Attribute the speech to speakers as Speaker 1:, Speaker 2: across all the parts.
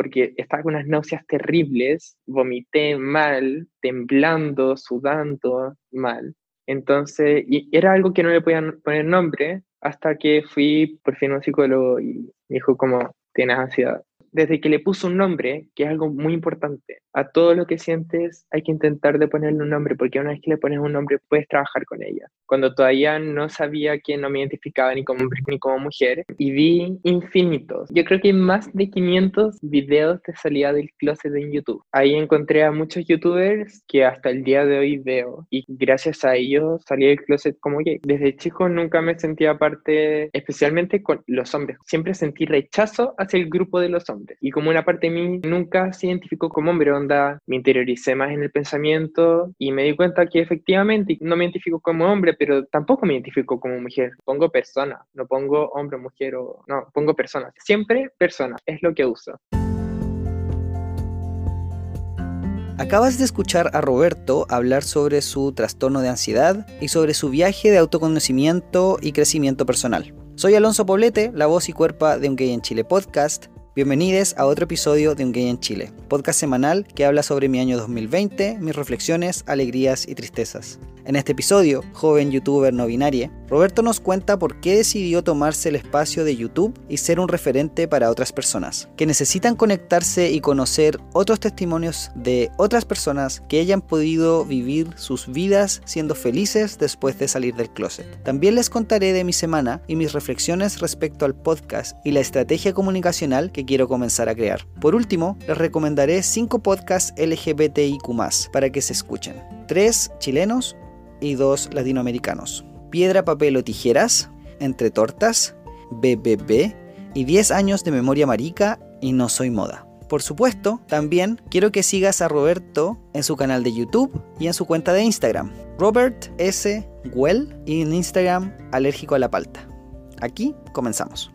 Speaker 1: porque estaba con unas náuseas terribles, vomité mal, temblando, sudando mal. Entonces, era algo que no le podían poner nombre hasta que fui por fin a un psicólogo y me dijo como, tienes ansiedad desde que le puso un nombre, que es algo muy importante, a todo lo que sientes hay que intentar de ponerle un nombre, porque una vez que le pones un nombre puedes trabajar con ella. Cuando todavía no sabía que no me identificaba ni como hombre ni como mujer, y vi infinitos. Yo creo que hay más de 500 videos de salida del closet en YouTube. Ahí encontré a muchos youtubers que hasta el día de hoy veo, y gracias a ellos salí del closet como gay. Desde chico nunca me sentía parte, especialmente con los hombres. Siempre sentí rechazo hacia el grupo de los hombres y como una parte de mí nunca se identificó como hombre, onda, me interioricé más en el pensamiento y me di cuenta que efectivamente no me identifico como hombre, pero tampoco me identifico como mujer. Pongo persona, no pongo hombre, mujer o... No, pongo persona. Siempre persona, es lo que uso.
Speaker 2: Acabas de escuchar a Roberto hablar sobre su trastorno de ansiedad y sobre su viaje de autoconocimiento y crecimiento personal. Soy Alonso Poblete, la voz y cuerpa de Un Gay en Chile podcast, Bienvenidos a otro episodio de Un Gay en Chile, podcast semanal que habla sobre mi año 2020, mis reflexiones, alegrías y tristezas. En este episodio, joven youtuber no binaria, Roberto nos cuenta por qué decidió tomarse el espacio de YouTube y ser un referente para otras personas, que necesitan conectarse y conocer otros testimonios de otras personas que hayan podido vivir sus vidas siendo felices después de salir del closet. También les contaré de mi semana y mis reflexiones respecto al podcast y la estrategia comunicacional que quiero comenzar a crear. Por último, les recomendaré 5 podcasts LGBTIQ para que se escuchen. 3 chilenos y 2 latinoamericanos. Piedra, papel o tijeras, Entre tortas, BBB y 10 años de memoria marica y no soy moda. Por supuesto, también quiero que sigas a Roberto en su canal de YouTube y en su cuenta de Instagram, Robert S. Well, y en Instagram Alérgico a la Palta. Aquí comenzamos.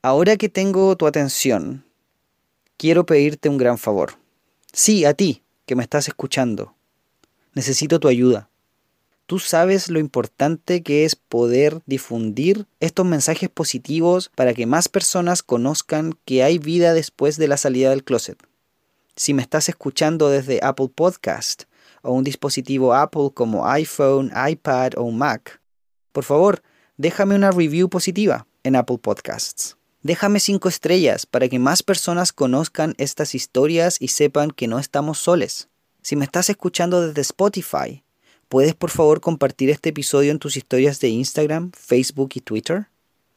Speaker 2: Ahora que tengo tu atención, quiero pedirte un gran favor. Sí, a ti, que me estás escuchando. Necesito tu ayuda. Tú sabes lo importante que es poder difundir estos mensajes positivos para que más personas conozcan que hay vida después de la salida del closet. Si me estás escuchando desde Apple Podcast o un dispositivo Apple como iPhone, iPad o Mac, por favor, déjame una review positiva en Apple Podcasts. Déjame cinco estrellas para que más personas conozcan estas historias y sepan que no estamos soles. Si me estás escuchando desde Spotify, ¿puedes por favor compartir este episodio en tus historias de Instagram, Facebook y Twitter?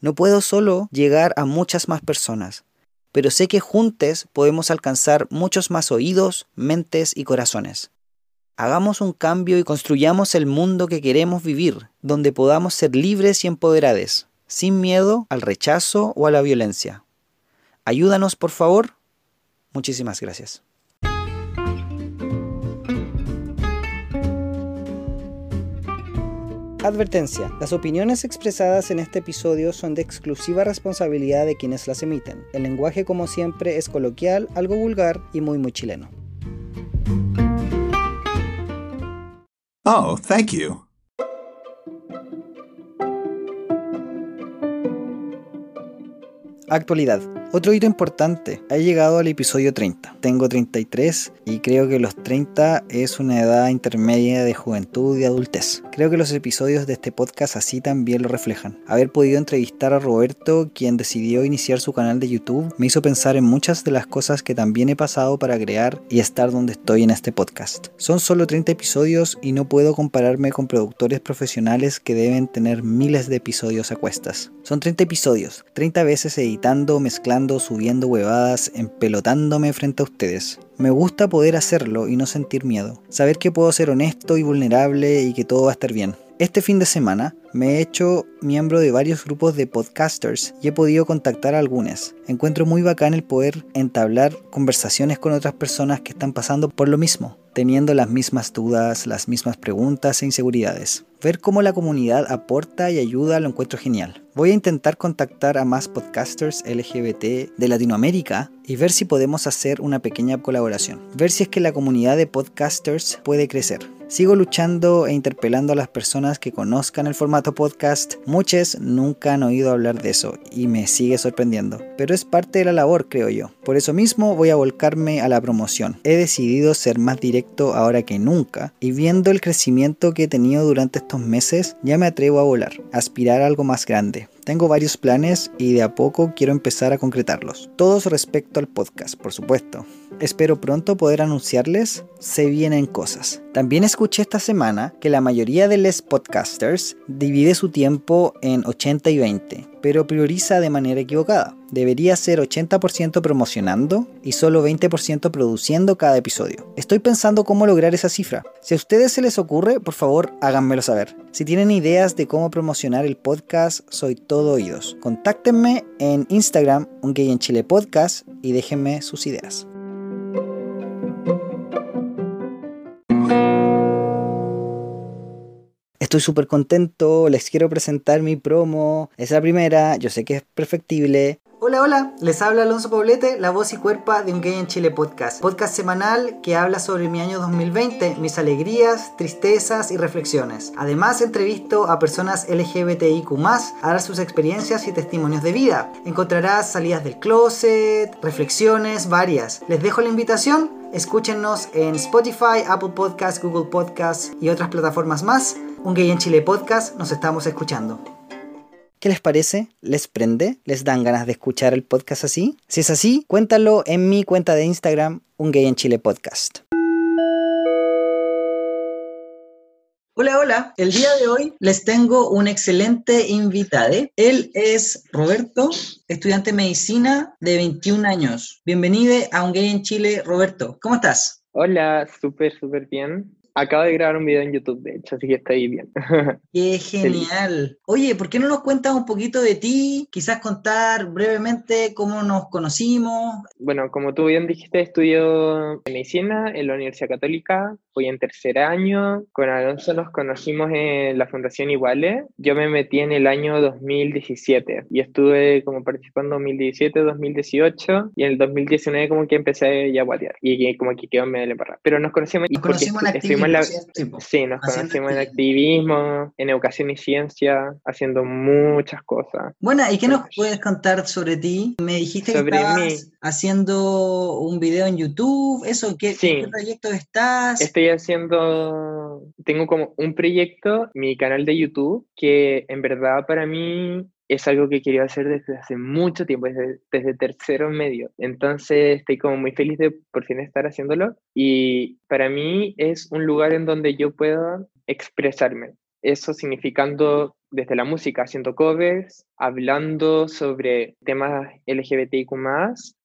Speaker 2: No puedo solo llegar a muchas más personas, pero sé que juntos podemos alcanzar muchos más oídos, mentes y corazones. Hagamos un cambio y construyamos el mundo que queremos vivir, donde podamos ser libres y empoderados sin miedo al rechazo o a la violencia. Ayúdanos, por favor. Muchísimas gracias. Advertencia. Las opiniones expresadas en este episodio son de exclusiva responsabilidad de quienes las emiten. El lenguaje, como siempre, es coloquial, algo vulgar y muy muy chileno.
Speaker 3: Oh, thank you.
Speaker 2: Actualidad. Otro hito importante, ha llegado al episodio 30. Tengo 33 y creo que los 30 es una edad intermedia de juventud y adultez. Creo que los episodios de este podcast así también lo reflejan. Haber podido entrevistar a Roberto, quien decidió iniciar su canal de YouTube, me hizo pensar en muchas de las cosas que también he pasado para crear y estar donde estoy en este podcast. Son solo 30 episodios y no puedo compararme con productores profesionales que deben tener miles de episodios a cuestas. Son 30 episodios, 30 veces editando, mezclando, subiendo huevadas, empelotándome frente a ustedes. Me gusta poder hacerlo y no sentir miedo. Saber que puedo ser honesto y vulnerable y que todo va a estar bien. Este fin de semana me he hecho miembro de varios grupos de podcasters y he podido contactar a algunas. Encuentro muy bacán el poder entablar conversaciones con otras personas que están pasando por lo mismo, teniendo las mismas dudas, las mismas preguntas e inseguridades. Ver cómo la comunidad aporta y ayuda lo encuentro genial. Voy a intentar contactar a más podcasters LGBT de Latinoamérica y ver si podemos hacer una pequeña colaboración. Ver si es que la comunidad de podcasters puede crecer. Sigo luchando e interpelando a las personas que conozcan el formato podcast. Muchas nunca han oído hablar de eso y me sigue sorprendiendo. Pero es parte de la labor, creo yo. Por eso mismo voy a volcarme a la promoción. He decidido ser más directo ahora que nunca y viendo el crecimiento que he tenido durante estos meses, ya me atrevo a volar, aspirar a algo más grande. Tengo varios planes y de a poco quiero empezar a concretarlos. Todos respecto al podcast, por supuesto. Espero pronto poder anunciarles, se vienen cosas. También escuché esta semana que la mayoría de los podcasters divide su tiempo en 80 y 20, pero prioriza de manera equivocada. Debería ser 80% promocionando y solo 20% produciendo cada episodio. Estoy pensando cómo lograr esa cifra. Si a ustedes se les ocurre, por favor háganmelo saber. Si tienen ideas de cómo promocionar el podcast, soy todo oídos. Contáctenme en Instagram, un gay en Chile podcast, y déjenme sus ideas. Estoy súper contento, les quiero presentar mi promo. Es la primera, yo sé que es perfectible. Hola, hola, les habla Alonso Poblete, la voz y cuerpa de Un Gay en Chile podcast. Podcast semanal que habla sobre mi año 2020, mis alegrías, tristezas y reflexiones. Además, entrevisto a personas LGBTIQ, dar sus experiencias y testimonios de vida. Encontrarás salidas del closet, reflexiones varias. Les dejo la invitación Escúchenos en Spotify, Apple Podcasts, Google Podcasts y otras plataformas más. Un Gay en Chile podcast, nos estamos escuchando. ¿Qué les parece? ¿Les prende? ¿Les dan ganas de escuchar el podcast así? Si es así, cuéntalo en mi cuenta de Instagram, Un Gay en Chile Podcast. Hola, hola. El día de hoy les tengo un excelente invitado. Él es Roberto, estudiante de medicina de 21 años. Bienvenido a Un Gay en Chile, Roberto. ¿Cómo estás?
Speaker 1: Hola, súper, súper bien. Acabo de grabar un video en YouTube, de hecho, así que estoy bien.
Speaker 2: ¡Qué genial! Oye, ¿por qué no nos cuentas un poquito de ti? Quizás contar brevemente cómo nos conocimos.
Speaker 1: Bueno, como tú bien dijiste, estudio medicina en la Universidad Católica, voy en tercer año. Con Alonso nos conocimos en la Fundación Iguale. Yo me metí en el año 2017 y estuve como participando en 2017, 2018 y en el 2019 como que empecé ya a guatear y como que quedó medio embarrada. Pero nos conocimos,
Speaker 2: nos conocimos en activismo,
Speaker 1: Sí, nos conocimos en activismo, en educación y ciencia, haciendo muchas cosas.
Speaker 2: Bueno, ¿y qué nos puedes contar sobre ti? Me dijiste que estabas haciendo un video en YouTube, ¿eso? ¿Qué, ¿en qué proyecto estás?
Speaker 1: Estoy haciendo, tengo como un proyecto, mi canal de YouTube, que en verdad para mí es algo que quería hacer desde hace mucho tiempo, desde, desde tercero medio. Entonces estoy como muy feliz de por fin estar haciéndolo y para mí es un lugar en donde yo pueda expresarme. Eso significando desde la música, haciendo covers, hablando sobre temas LGBTIQ,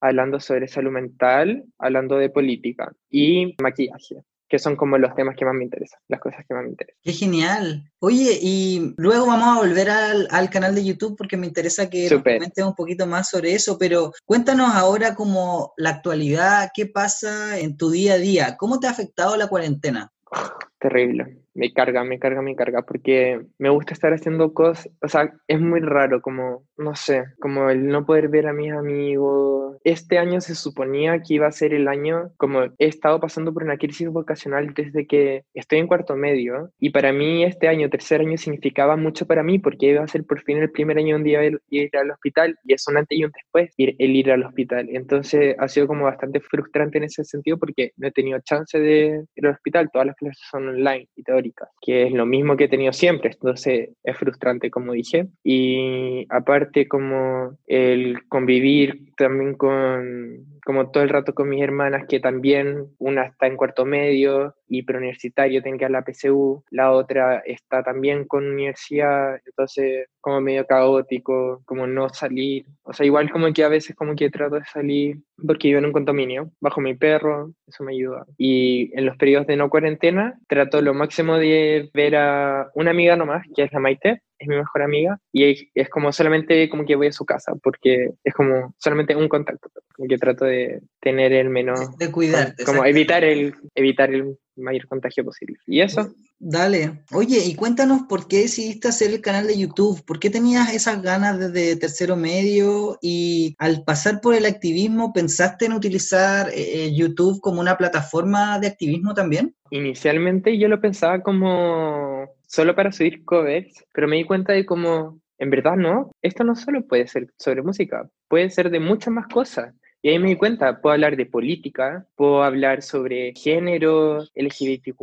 Speaker 1: hablando sobre salud mental, hablando de política y maquillaje que son como los temas que más me interesan, las cosas que más me interesan.
Speaker 2: ¡Qué genial! Oye, y luego vamos a volver al, al canal de YouTube porque me interesa que comentes un poquito más sobre eso, pero cuéntanos ahora como la actualidad, qué pasa en tu día a día, cómo te ha afectado la cuarentena.
Speaker 1: Terrible me carga, me carga, me carga, porque me gusta estar haciendo cosas, o sea, es muy raro, como, no sé, como el no poder ver a mis amigos. Este año se suponía que iba a ser el año, como he estado pasando por una crisis vocacional desde que estoy en cuarto medio, y para mí este año, tercer año, significaba mucho para mí, porque iba a ser por fin el primer año donde iba a ir al hospital, y es un antes y un después, ir, el ir al hospital. Entonces ha sido como bastante frustrante en ese sentido, porque no he tenido chance de ir al hospital, todas las clases son online y todo que es lo mismo que he tenido siempre, entonces es frustrante, como dije. Y aparte como el convivir también con, como todo el rato con mis hermanas, que también una está en cuarto medio y preuniversitario, tengo que ir a la PCU, la otra está también con universidad, entonces como medio caótico, como no salir, o sea, igual como que a veces como que trato de salir porque vivo en un condominio, bajo mi perro, eso me ayuda. Y en los periodos de no cuarentena trato lo máximo de ver a una amiga nomás, que es la Maite, es mi mejor amiga y es como solamente como que voy a su casa porque es como solamente un contacto como que trato de tener el menos
Speaker 2: de cuidarte
Speaker 1: como evitar el evitar el mayor contagio posible y eso
Speaker 2: Dale. Oye, y cuéntanos por qué decidiste hacer el canal de YouTube. ¿Por qué tenías esas ganas desde tercero medio? Y al pasar por el activismo, ¿pensaste en utilizar eh, eh, YouTube como una plataforma de activismo también?
Speaker 1: Inicialmente yo lo pensaba como solo para subir covers, pero me di cuenta de cómo, en verdad no, esto no solo puede ser sobre música, puede ser de muchas más cosas. Y ahí me di cuenta, puedo hablar de política, puedo hablar sobre género, LGBTQ+,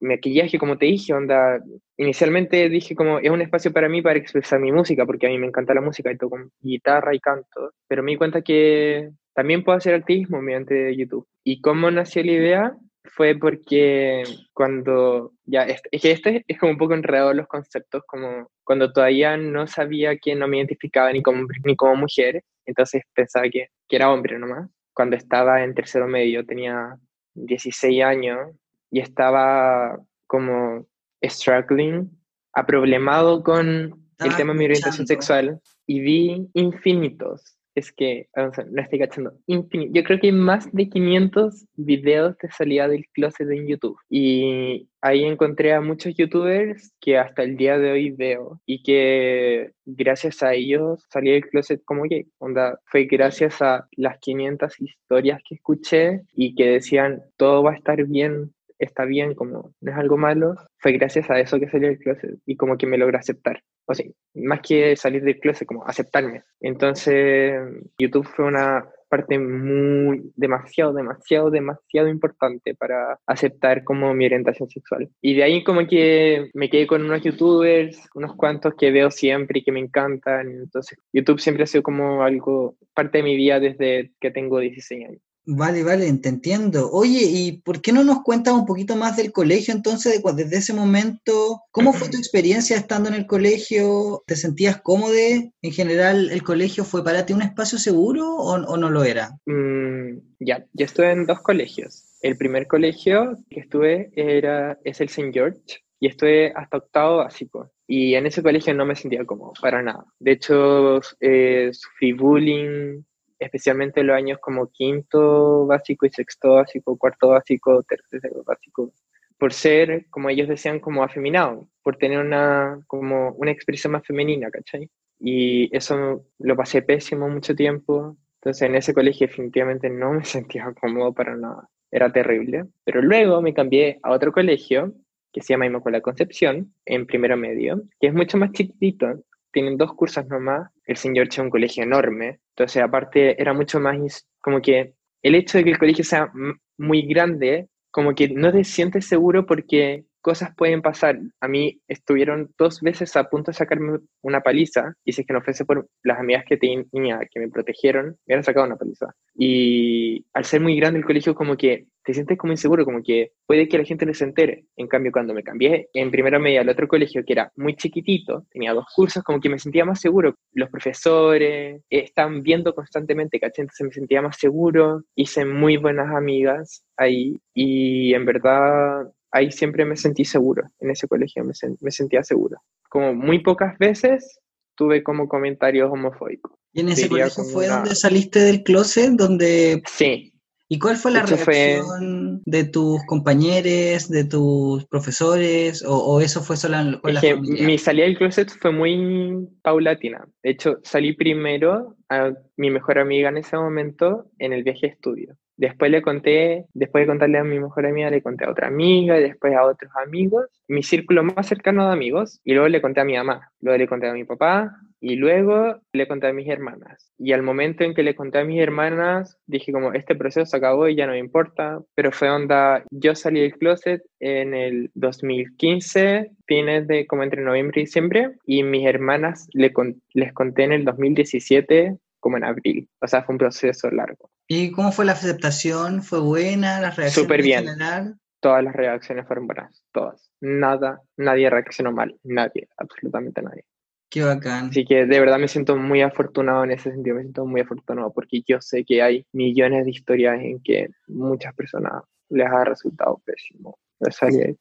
Speaker 1: maquillaje, como te dije, onda, inicialmente dije como, es un espacio para mí para expresar mi música, porque a mí me encanta la música y toco guitarra y canto, pero me di cuenta que también puedo hacer activismo mediante YouTube. ¿Y cómo nació la idea? Fue porque cuando, ya, es, que este es como un poco enredado los conceptos, como cuando todavía no sabía que no me identificaba ni como, ni como mujer, entonces pensaba que, que era hombre nomás. Cuando estaba en tercero medio tenía 16 años y estaba como struggling, aproblemado con el tema de mi orientación sexual y vi infinitos es que, no estoy cachando, Yo creo que hay más de 500 videos de salida del closet en YouTube. Y ahí encontré a muchos youtubers que hasta el día de hoy veo y que gracias a ellos salí del closet como gay. Onda, fue gracias a las 500 historias que escuché y que decían todo va a estar bien, está bien, como no es algo malo, fue gracias a eso que salí del closet y como que me logré aceptar. O sea, más que salir del closet, como aceptarme. Entonces, YouTube fue una parte muy, demasiado, demasiado, demasiado importante para aceptar como mi orientación sexual. Y de ahí como que me quedé con unos youtubers, unos cuantos que veo siempre y que me encantan. Entonces, YouTube siempre ha sido como algo, parte de mi vida desde que tengo 16 años.
Speaker 2: Vale, vale, te entiendo. Oye, ¿y por qué no nos cuentas un poquito más del colegio entonces, de, desde ese momento? ¿Cómo fue tu experiencia estando en el colegio? ¿Te sentías cómodo? ¿En general el colegio fue para ti un espacio seguro o, no lo era?
Speaker 1: Mm, ya, yo estuve en dos colegios. El primer colegio que estuve era, es el St. George y estuve hasta octavo básico. Y en ese colegio no me sentía cómodo, para nada. De hecho, eh, sufrí bullying, especialmente en los años como quinto básico y sexto básico, cuarto básico, tercero básico, por ser, como ellos decían, como afeminado, por tener una, como una expresión más femenina, ¿cachai? Y eso lo pasé pésimo mucho tiempo, entonces en ese colegio definitivamente no me sentía cómodo para nada, era terrible. Pero luego me cambié a otro colegio que se llama Inmaculada Concepción, en primero medio, que es mucho más chiquitito, tienen dos cursos nomás, el señor es un colegio enorme, entonces aparte era mucho más como que el hecho de que el colegio sea muy grande, como que no te sientes seguro porque cosas pueden pasar. A mí estuvieron dos veces a punto de sacarme una paliza, y si que no fuese por las amigas que tenía que me protegieron, me hubieran sacado una paliza. Y al ser muy grande el colegio, como que te sientes como inseguro, como que puede que la gente no se entere. En cambio, cuando me cambié en primera media al otro colegio, que era muy chiquitito, tenía dos cursos, como que me sentía más seguro. Los profesores están viendo constantemente, ¿caché? Entonces me sentía más seguro, hice muy buenas amigas ahí y en verdad ahí siempre me sentí seguro, en ese colegio me, me sentía seguro. Como muy pocas veces tuve como comentarios homofóbicos.
Speaker 2: ¿Y en ese colegio fue donde saliste del closet? Donde...
Speaker 1: Sí.
Speaker 2: ¿Y cuál fue la reacción de tus compañeros, de tus profesores, o, eso fue solo con la
Speaker 1: Mi salida del closet fue muy paulatina. De hecho, salí primero a mi mejor amiga en ese momento en el viaje de estudio. Después le conté, después de contarle a mi mejor amiga, le conté a otra amiga, y después a otros amigos, mi círculo más cercano de amigos, y luego le conté a mi mamá, luego le conté a mi papá, y luego le conté a mis hermanas. Y al momento en que le conté a mis hermanas, dije como, este proceso se acabó y ya no me importa, pero fue onda, yo salí del closet en el 2015, fines de como entre noviembre y diciembre, y mis hermanas le les conté en el 2017 como en abril. O sea, fue un proceso largo.
Speaker 2: ¿Y cómo fue la aceptación? ¿Fue buena? ¿Las reacciones
Speaker 1: Súper bien. Todas las reacciones fueron buenas, todas. Nada, nadie reaccionó mal, nadie, absolutamente nadie.
Speaker 2: Qué bacán.
Speaker 1: Así que de verdad me siento muy afortunado en ese sentido, me siento muy afortunado porque yo sé que hay millones de historias en que muchas personas les ha resultado pésimo salir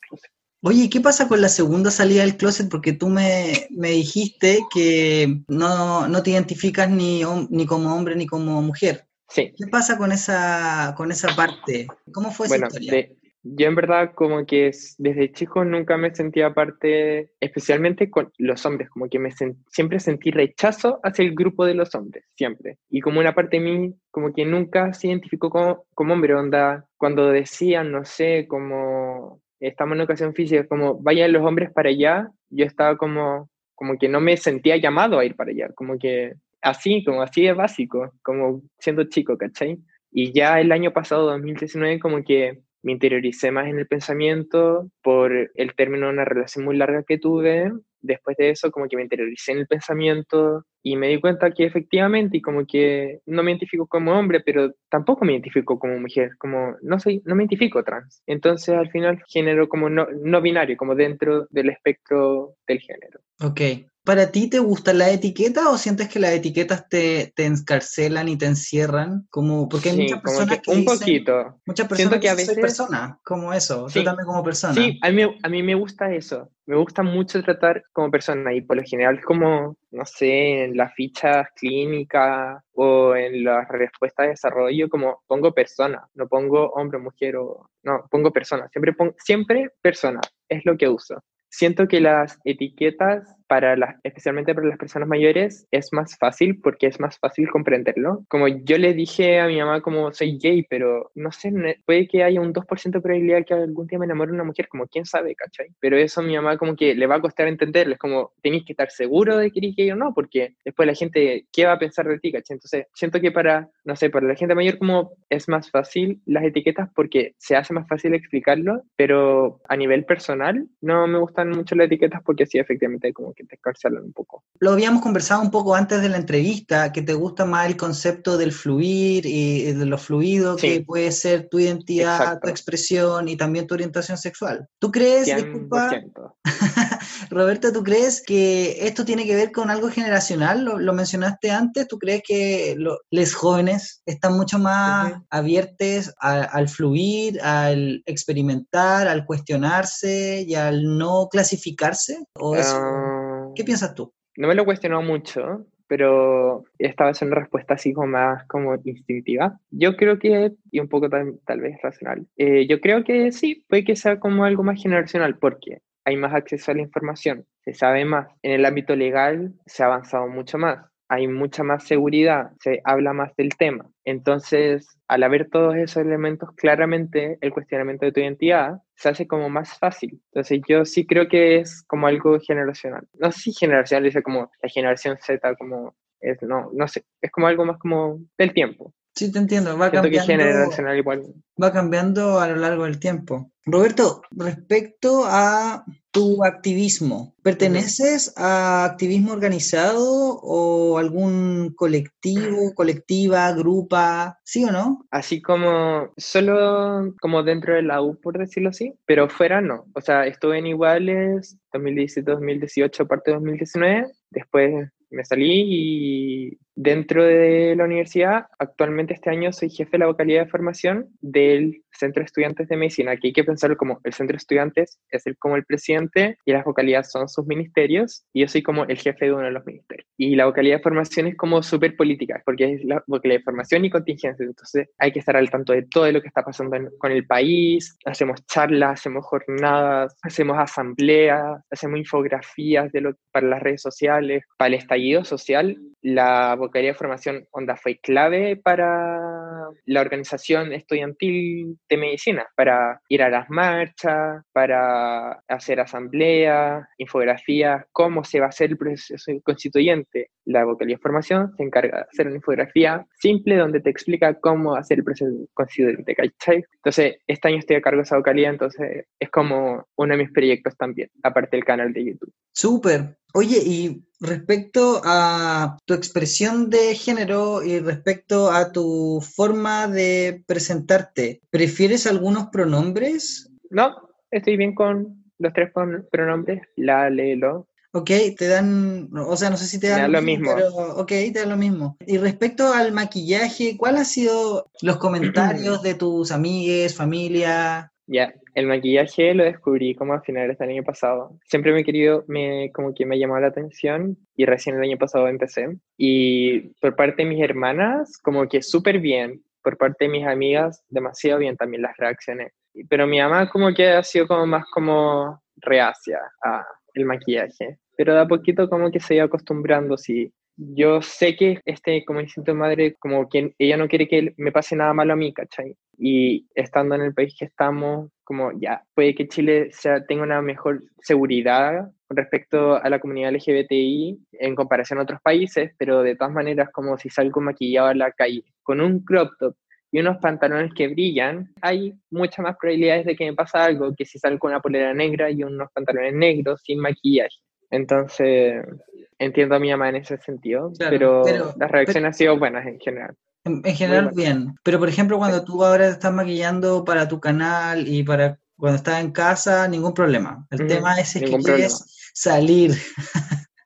Speaker 2: Oye, ¿qué pasa con la segunda salida del closet? Porque tú me, dijiste que no, te identificas ni, ni como hombre ni como mujer.
Speaker 1: Sí.
Speaker 2: ¿Qué pasa con esa, con esa parte? ¿Cómo fue esa historia?
Speaker 1: Yo en verdad como que desde chico nunca me sentía parte, especialmente con los hombres, como que me siempre sentí rechazo hacia el grupo de los hombres, siempre. Y como una parte de mí como que nunca se identificó como, como hombre, onda, cuando decían, no sé, como estamos en educación física, como vayan los hombres para allá, yo estaba como, como que no me sentía llamado a ir para allá, como que así, como así de básico, como siendo chico, ¿cachai? Y ya el año pasado, 2019, como que me interioricé más en el pensamiento por el término de una relación muy larga que tuve. Después de eso, como que me interioricé en el pensamiento y me di cuenta que efectivamente, y como que no me identifico como hombre, pero tampoco me identifico como mujer, como no soy, no me identifico trans. Entonces, al final, género como no, no binario, como dentro del espectro del género.
Speaker 2: Ok, ¿Para ti te gusta la etiqueta o sientes que las etiquetas te, te encarcelan y te encierran? Como, porque hay muchas personas que,
Speaker 1: Un poquito.
Speaker 2: Muchas personas que, a veces... soy persona, como eso, sí, también como persona.
Speaker 1: Sí, a mí, a mí me gusta eso. Me gusta mucho tratar como persona y por lo general como, no sé, en las fichas clínicas o en las respuestas de desarrollo, como pongo persona, no pongo hombre, mujer o... No, pongo persona, siempre, pongo, siempre persona, es lo que uso. Siento que las etiquetas para las, especialmente para las personas mayores, es más fácil porque es más fácil comprenderlo. Como yo le dije a mi mamá como soy gay, pero no sé, puede que haya un 2% de probabilidad que algún día me enamore una mujer, como quién sabe, ¿cachai? Pero eso a mi mamá como que le va a costar entenderlo, es como tenéis que estar seguro de que eres gay o no, porque después la gente, ¿qué va a pensar de ti, ¿cachai? Entonces, siento que para, no sé, para la gente mayor como es más fácil las etiquetas porque se hace más fácil explicarlo, pero a nivel personal no me gustan mucho las etiquetas porque sí, efectivamente, como que te un poco.
Speaker 2: Lo habíamos conversado un poco antes de la entrevista, que te gusta más el concepto del fluir y de lo fluido que puede ser tu identidad, tu expresión y también tu orientación sexual. ¿Tú crees, disculpa, Roberto, ¿tú crees que esto tiene que ver con algo generacional? Lo, mencionaste antes, ¿tú crees que los jóvenes están mucho más abiertos al fluir, al experimentar, al cuestionarse y al no clasificarse? ¿O eso? Ah, ¿Qué piensas tú?
Speaker 1: No me lo he cuestionado mucho, pero esta vez una respuesta así como más como instintiva. Yo creo que, y un poco tal, vez racional, eh, yo creo que sí, puede que sea como algo más generacional, porque hay más acceso a la información, se sabe más. En el ámbito legal se ha avanzado mucho más hay mucha más seguridad, se habla más del tema. Entonces, al haber todos esos elementos, claramente el cuestionamiento de tu identidad se hace como más fácil. Entonces, yo sí creo que es como algo generacional. No sé si generacional, dice como la generación Z, como es, no, no sé, es como algo más como del tiempo.
Speaker 2: Sí, te entiendo, va cambiando, igual. va cambiando a lo largo del tiempo. Roberto, respecto a tu activismo, ¿perteneces a activismo organizado o algún colectivo, colectiva, grupa, sí o no?
Speaker 1: Así como solo como dentro de la U, por decirlo así, pero fuera no. O sea, estuve en iguales 2017-2018, parte de 2019, después me salí y dentro de la universidad, actualmente este año soy jefe de la vocalía de formación del Centro de Estudiantes de Medicina. Aquí hay que pensarlo como el Centro de Estudiantes es el, como el presidente y las vocalías son sus ministerios y yo soy como el jefe de uno de los ministerios. Y la vocalía de formación es como súper política porque es la vocalía de formación y contingencia. Entonces hay que estar al tanto de todo lo que está pasando con el país. Hacemos charlas, hacemos jornadas, hacemos asambleas, hacemos infografías de lo, para las redes sociales, para el estallido social. La vocalía de formación onda fue clave para la organización estudiantil de medicina, para ir a las marchas, para hacer asambleas, infografías, cómo se va a hacer el proceso constituyente. La vocalía formación se encarga de hacer una infografía simple donde te explica cómo hacer el proceso constituyente, Entonces, este año estoy a cargo de esa vocalía, entonces es como uno de mis proyectos también, aparte del canal de YouTube.
Speaker 2: Súper. Oye, y respecto a tu expresión de género y respecto a tu forma de presentarte, ¿prefieres algunos pronombres?
Speaker 1: No, estoy bien con los tres pronombres, la, le, lo.
Speaker 2: Ok, te dan, o sea, no sé si te dan
Speaker 1: lo mismo,
Speaker 2: pero ok, te dan lo mismo. Y respecto al maquillaje, ¿cuáles han sido los comentarios de tus amigues, familia?
Speaker 1: Ya, el maquillaje lo descubrí como a finales del año pasado. Siempre me he querido, me, como que me llamó la atención y recién el año pasado empecé. Y por parte de mis hermanas, como que súper bien. Por parte de mis amigas, demasiado bien también las reacciones. pero mi mamá como que ha sido como más como reacia a el maquillaje, pero de a poquito como que se iba acostumbrando, sí. Yo sé que este como instinto de madre, como que ella no quiere que me pase nada malo a mí, ¿cachai? Y estando en el país que estamos, como ya, puede que Chile sea, tenga una mejor seguridad respecto a la comunidad LGBTI en comparación a otros países, pero de todas maneras, como si salgo maquillado a la calle con un crop top y unos pantalones que brillan, hay muchas más probabilidades de que me pase algo que si salgo con una polera negra y unos pantalones negros sin maquillaje. Entonces, entiendo a mi mamá en ese sentido, pero, las reacciones han sido buenas en general.
Speaker 2: En, general, bien. Pero, por ejemplo, cuando tú ahora estás maquillando para tu canal y para cuando estás en casa, ningún problema. El tema es, que quieres salir.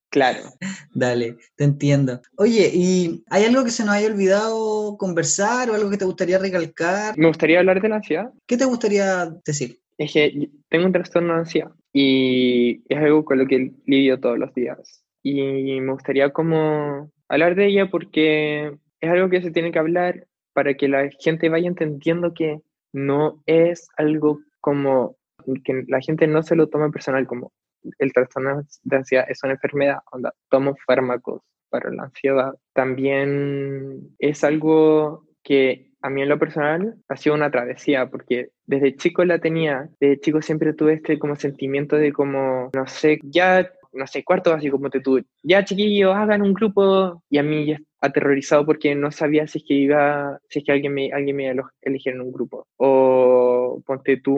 Speaker 1: Claro.
Speaker 2: Dale, te entiendo. Oye, ¿y hay algo que se nos haya olvidado conversar o algo que te gustaría recalcar?
Speaker 1: Me gustaría hablar de la ansiedad.
Speaker 2: ¿Qué te gustaría decir?
Speaker 1: Es que tengo un trastorno de ansiedad y es algo con lo que lidio todos los días. Y me gustaría como hablar de ella porque es algo que se tiene que hablar para que la gente vaya entendiendo que no es algo como que la gente no se lo tome personal como el trastorno de ansiedad es una enfermedad, onda, tomo fármacos para la ansiedad. También es algo que a mí en lo personal ha sido una travesía, porque desde chico la tenía, desde chico siempre tuve este como sentimiento de como, no sé, ya, no sé, cuarto así como te tuve, ya chiquillos, hagan un grupo, y a mí ya aterrorizado porque no sabía si es que iba, si es que alguien me, alguien me eligiera en un grupo. O ponte tú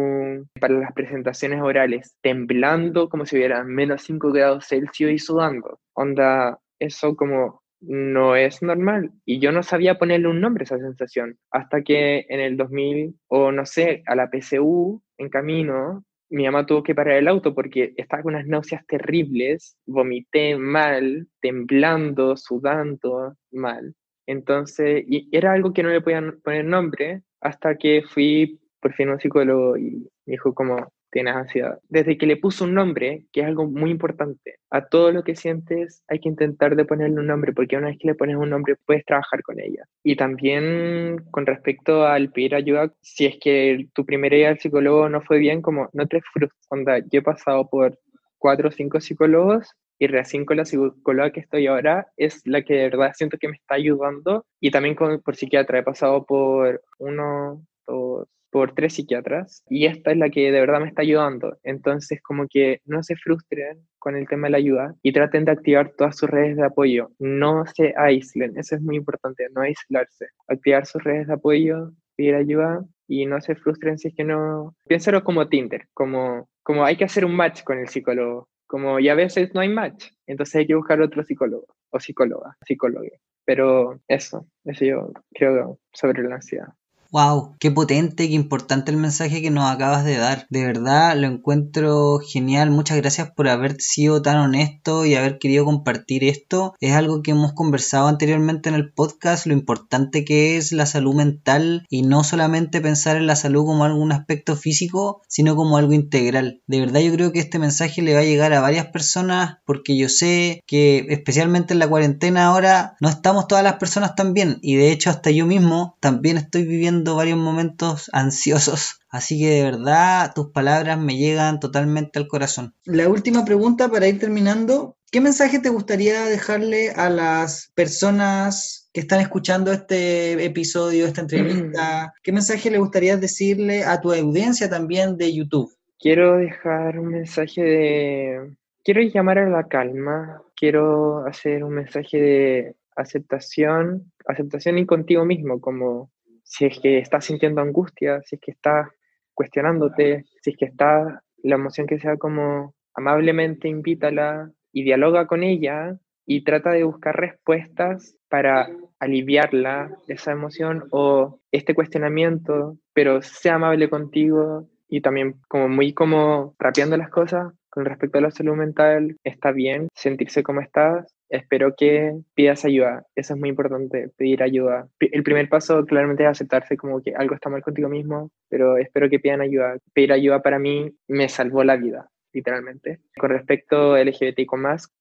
Speaker 1: para las presentaciones orales, temblando como si hubiera menos 5 grados Celsius y sudando. Onda, eso como no es normal. Y yo no sabía ponerle un nombre a esa sensación. Hasta que en el 2000, o no sé, a la PCU, en camino, mi mamá tuvo que parar el auto porque estaba con unas náuseas terribles, vomité mal, temblando, sudando mal. Entonces, y era algo que no le podían poner nombre hasta que fui por fin a un psicólogo y me dijo como, tienes ansiedad. Desde que le puso un nombre, que es algo muy importante, a todo lo que sientes hay que intentar de ponerle un nombre, porque una vez que le pones un nombre puedes trabajar con ella. Y también con respecto al pedir ayuda, si es que tu primera idea al psicólogo no fue bien, como no te frustres. Onda, yo he pasado por cuatro o cinco psicólogos y recién con la psicóloga que estoy ahora es la que de verdad siento que me está ayudando y también con, por psiquiatra he pasado por uno, dos, por tres psiquiatras y esta es la que de verdad me está ayudando. Entonces, como que no se frustren con el tema de la ayuda y traten de activar todas sus redes de apoyo. No se aíslen, eso es muy importante, no aislarse. Activar sus redes de apoyo, pedir ayuda y no se frustren si es que no... Piénsalo como Tinder, como, como hay que hacer un match con el psicólogo. Como y a veces no hay match, entonces hay que buscar otro psicólogo o psicóloga, psicólogo. Pero eso, eso yo creo sobre la ansiedad.
Speaker 2: Wow, qué potente, qué importante el mensaje que nos acabas de dar. De verdad lo encuentro genial. Muchas gracias por haber sido tan honesto y haber querido compartir esto. Es algo que hemos conversado anteriormente en el podcast, lo importante que es la salud mental y no solamente pensar en la salud como algún aspecto físico, sino como algo integral. De verdad yo creo que este mensaje le va a llegar a varias personas porque yo sé que especialmente en la cuarentena ahora no estamos todas las personas tan bien y de hecho hasta yo mismo también estoy viviendo varios momentos ansiosos. Así que de verdad tus palabras me llegan totalmente al corazón. La última pregunta para ir terminando. ¿Qué mensaje te gustaría dejarle a las personas que están escuchando este episodio, esta entrevista? ¿Qué mensaje le gustaría decirle a tu audiencia también de YouTube?
Speaker 1: Quiero dejar un mensaje de... Quiero llamar a la calma, quiero hacer un mensaje de aceptación, aceptación y contigo mismo, como si es que estás sintiendo angustia, si es que estás cuestionándote, si es que está la emoción que sea como amablemente invítala y dialoga con ella y trata de buscar respuestas para aliviarla esa emoción o este cuestionamiento, pero sea amable contigo y también como muy como rapeando las cosas con respecto a la salud mental, está bien sentirse como estás, espero que pidas ayuda. Eso es muy importante, pedir ayuda. El primer paso claramente es aceptarse como que algo está mal contigo mismo, pero espero que pidan ayuda. Pedir ayuda para mí me salvó la vida literalmente. Con respecto LGBTIQ+,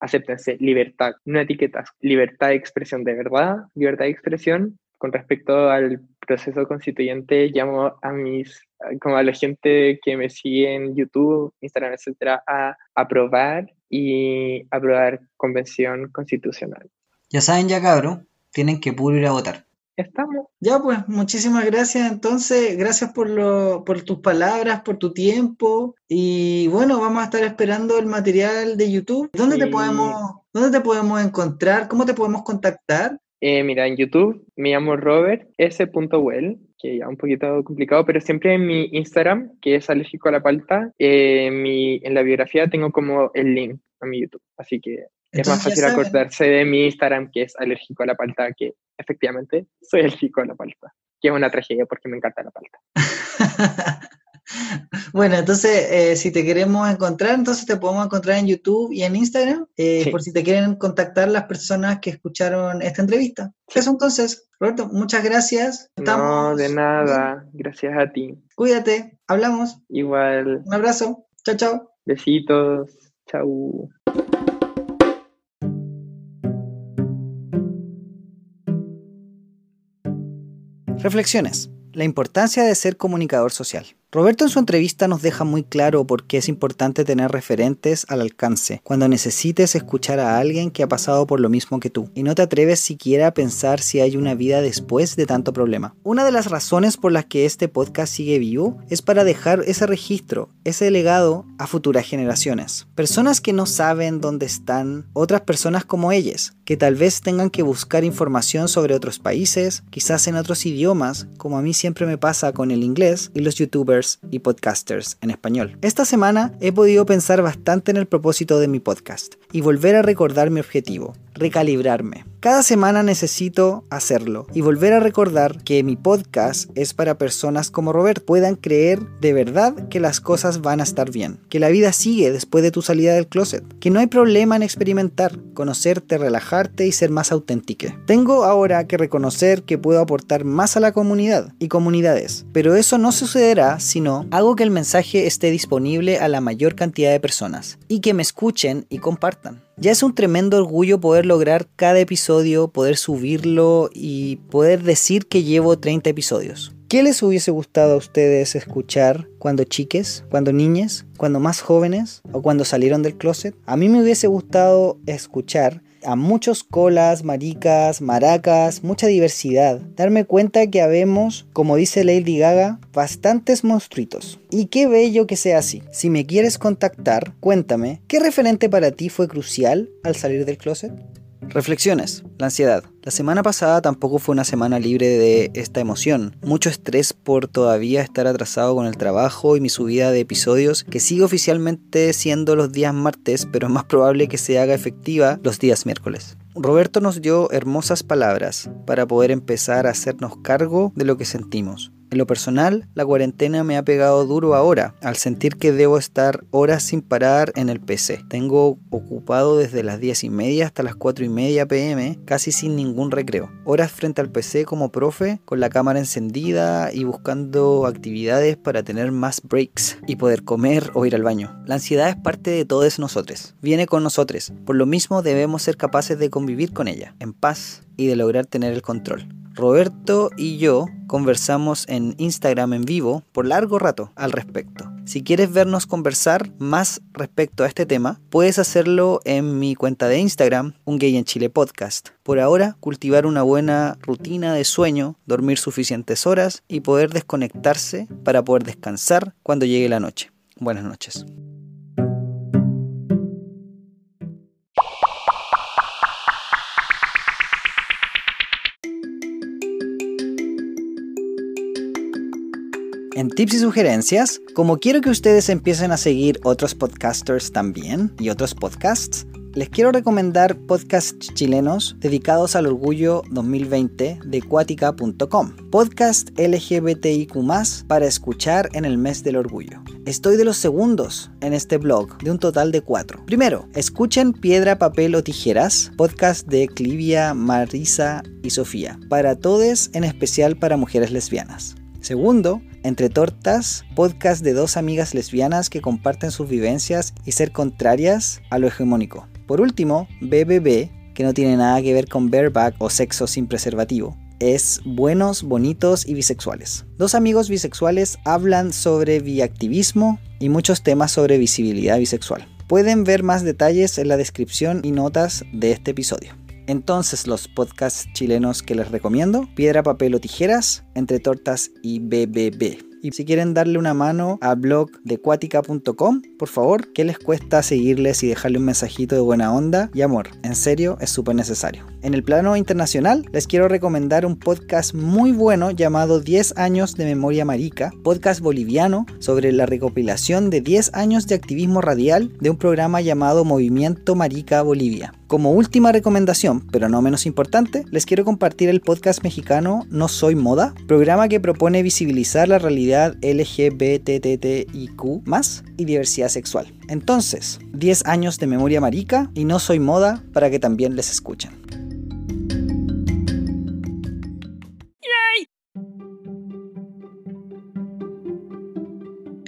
Speaker 1: acéptense, libertad, no etiquetas, libertad de expresión de verdad, libertad de expresión. Con respecto al proceso constituyente llamo a mis, como a la gente que me sigue en YouTube, Instagram, etcétera, a aprobar y aprobar convención constitucional.
Speaker 2: Ya saben ya, cabro, tienen que puro ir a votar.
Speaker 1: Estamos.
Speaker 2: Ya, pues, muchísimas gracias. Entonces, gracias por, lo, por tus palabras, por tu tiempo. Y bueno, vamos a estar esperando el material de YouTube. ¿Dónde, te, podemos, ¿dónde te podemos encontrar? ¿Cómo te podemos contactar?
Speaker 1: Eh, mira, en YouTube me llamo Robert S.well, que ya un poquito complicado, pero siempre en mi Instagram, que es alérgico a la palta, eh, mi, en la biografía tengo como el link a mi YouTube. Así que es más fácil acordarse de mi Instagram, que es alérgico a la palta, que efectivamente soy alérgico a la palta, que es una tragedia porque me encanta la palta.
Speaker 2: bueno, entonces, eh, si te queremos encontrar, entonces te podemos encontrar en YouTube y en Instagram, eh, por si te quieren contactar las personas que escucharon esta entrevista. Eso entonces, Roberto, muchas gracias.
Speaker 1: No, de nada, gracias a ti.
Speaker 2: Cuídate, hablamos.
Speaker 1: Igual.
Speaker 2: Un abrazo, chao, chao.
Speaker 1: Besitos, chao.
Speaker 2: Reflexiones. La importancia de ser comunicador social. Roberto en su entrevista nos deja muy claro por qué es importante tener referentes al alcance cuando necesites escuchar a alguien que ha pasado por lo mismo que tú y no te atreves siquiera a pensar si hay una vida después de tanto problema. Una de las razones por las que este podcast sigue vivo es para dejar ese registro, ese legado a futuras generaciones. Personas que no saben dónde están, otras personas como ellas, que tal vez tengan que buscar información sobre otros países, quizás en otros idiomas, como a mí siempre me pasa con el inglés y los youtubers y podcasters en español. Esta semana he podido pensar bastante en el propósito de mi podcast y volver a recordar mi objetivo, recalibrarme. Cada semana necesito hacerlo y volver a recordar que mi podcast es para personas como Robert puedan creer de verdad que las cosas van a estar bien, que la vida sigue después de tu salida del closet, que no hay problema en experimentar, conocerte, relajarte y ser más auténtico. Tengo ahora que reconocer que puedo aportar más a la comunidad y comunidades, pero eso no sucederá si no hago que el mensaje esté disponible a la mayor cantidad de personas y que me escuchen y compartan. Ya es un tremendo orgullo poder lograr cada episodio, poder subirlo y poder decir que llevo 30 episodios. ¿Qué les hubiese gustado a ustedes escuchar cuando chiques, cuando niñes, cuando más jóvenes o cuando salieron del closet? A mí me hubiese gustado escuchar a muchos colas, maricas, maracas, mucha diversidad. Darme cuenta que habemos, como dice Lady Gaga, bastantes monstruitos. Y qué bello que sea así. Si me quieres contactar, cuéntame, ¿qué referente para ti fue crucial al salir del closet? Reflexiones. La ansiedad. La semana pasada tampoco fue una semana libre de esta emoción. Mucho estrés por todavía estar atrasado con el trabajo y mi subida de episodios, que sigue oficialmente siendo los días martes, pero es más probable que se haga efectiva los días miércoles. Roberto nos dio hermosas palabras para poder empezar a hacernos cargo de lo que sentimos. En lo personal, la cuarentena me ha pegado duro ahora, al sentir que debo estar horas sin parar en el PC. Tengo ocupado desde las 10 y media hasta las 4 y media pm, casi sin ningún recreo. Horas frente al PC como profe, con la cámara encendida y buscando actividades para tener más breaks y poder comer o ir al baño. La ansiedad es parte de todos nosotros, viene con nosotros, por lo mismo debemos ser capaces de convivir con ella, en paz y de lograr tener el control. Roberto y yo conversamos en Instagram en vivo por largo rato al respecto. Si quieres vernos conversar más respecto a este tema, puedes hacerlo en mi cuenta de Instagram, Un Gay en Chile Podcast. Por ahora, cultivar una buena rutina de sueño, dormir suficientes horas y poder desconectarse para poder descansar cuando llegue la noche. Buenas noches. En tips y sugerencias, como quiero que ustedes empiecen a seguir otros podcasters también y otros podcasts, les quiero recomendar podcasts chilenos dedicados al orgullo 2020 de cuática.com. Podcast LGBTIQ para escuchar en el mes del orgullo. Estoy de los segundos en este blog, de un total de cuatro. Primero, escuchen Piedra, Papel o Tijeras, podcast de Clivia, Marisa y Sofía, para todos, en especial para mujeres lesbianas. Segundo, Entre Tortas, podcast de dos amigas lesbianas que comparten sus vivencias y ser contrarias a lo hegemónico. Por último, BBB, que no tiene nada que ver con bareback o sexo sin preservativo. es Buenos, Bonitos y Bisexuales. Dos amigos bisexuales hablan sobre biactivismo y muchos temas sobre visibilidad bisexual. Pueden ver más detalles en la descripción y notas de este episodio. Entonces los podcasts chilenos que les recomiendo, Piedra, Papel o Tijeras, Entre Tortas y BBB. Y si quieren darle una mano al blog de cuática.com, por favor, ¿qué les cuesta seguirles y dejarle un mensajito de buena onda y amor? En serio, es súper necesario. En el plano internacional, les quiero recomendar un podcast muy bueno llamado 10 años de memoria marica, podcast boliviano sobre la recopilación de 10 años de activismo radial de un programa llamado Movimiento Marica Bolivia. Como última recomendación, pero no menos importante, les quiero compartir el podcast mexicano No Soy Moda, programa que propone visibilizar la realidad LGBTTIQ y diversidad sexual. Entonces, 10 años de memoria marica y No Soy Moda para que también les escuchen.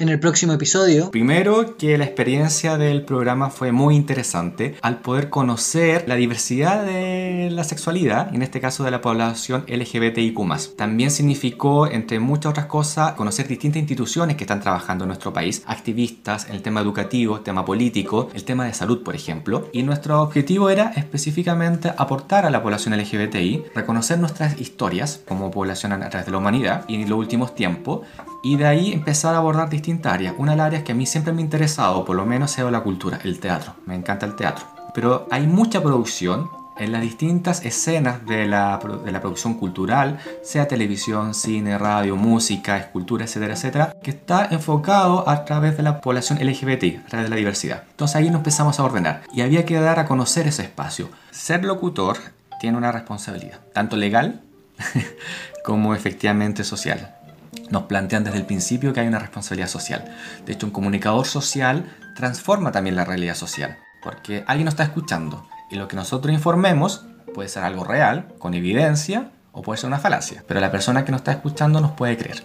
Speaker 2: En el próximo episodio.
Speaker 4: Primero, que la experiencia del programa fue muy interesante al poder conocer la diversidad de la sexualidad, en este caso de la población LGBTIQ. También significó, entre muchas otras cosas, conocer distintas instituciones que están trabajando en nuestro país, activistas en el tema educativo, tema político, el tema de salud, por ejemplo. Y nuestro objetivo era específicamente aportar a la población LGBTI, reconocer nuestras historias como población a través de la humanidad y en los últimos tiempos y de ahí empezar a abordar distintas áreas. Una de las áreas que a mí siempre me ha interesado, por lo menos, es la cultura, el teatro. Me encanta el teatro. Pero hay mucha producción en las distintas escenas de la, de la producción cultural, sea televisión, cine, radio, música, escultura, etcétera, etcétera, que está enfocado a través de la población LGBT, a través de la diversidad. Entonces ahí nos empezamos a ordenar y había que dar a conocer ese espacio. Ser locutor tiene una responsabilidad, tanto legal como efectivamente social nos plantean desde el principio que hay una responsabilidad social. De hecho, un comunicador social transforma también la realidad social, porque alguien nos está escuchando y lo que nosotros informemos puede ser algo real, con evidencia, o puede ser una falacia, pero la persona que nos está escuchando nos puede creer.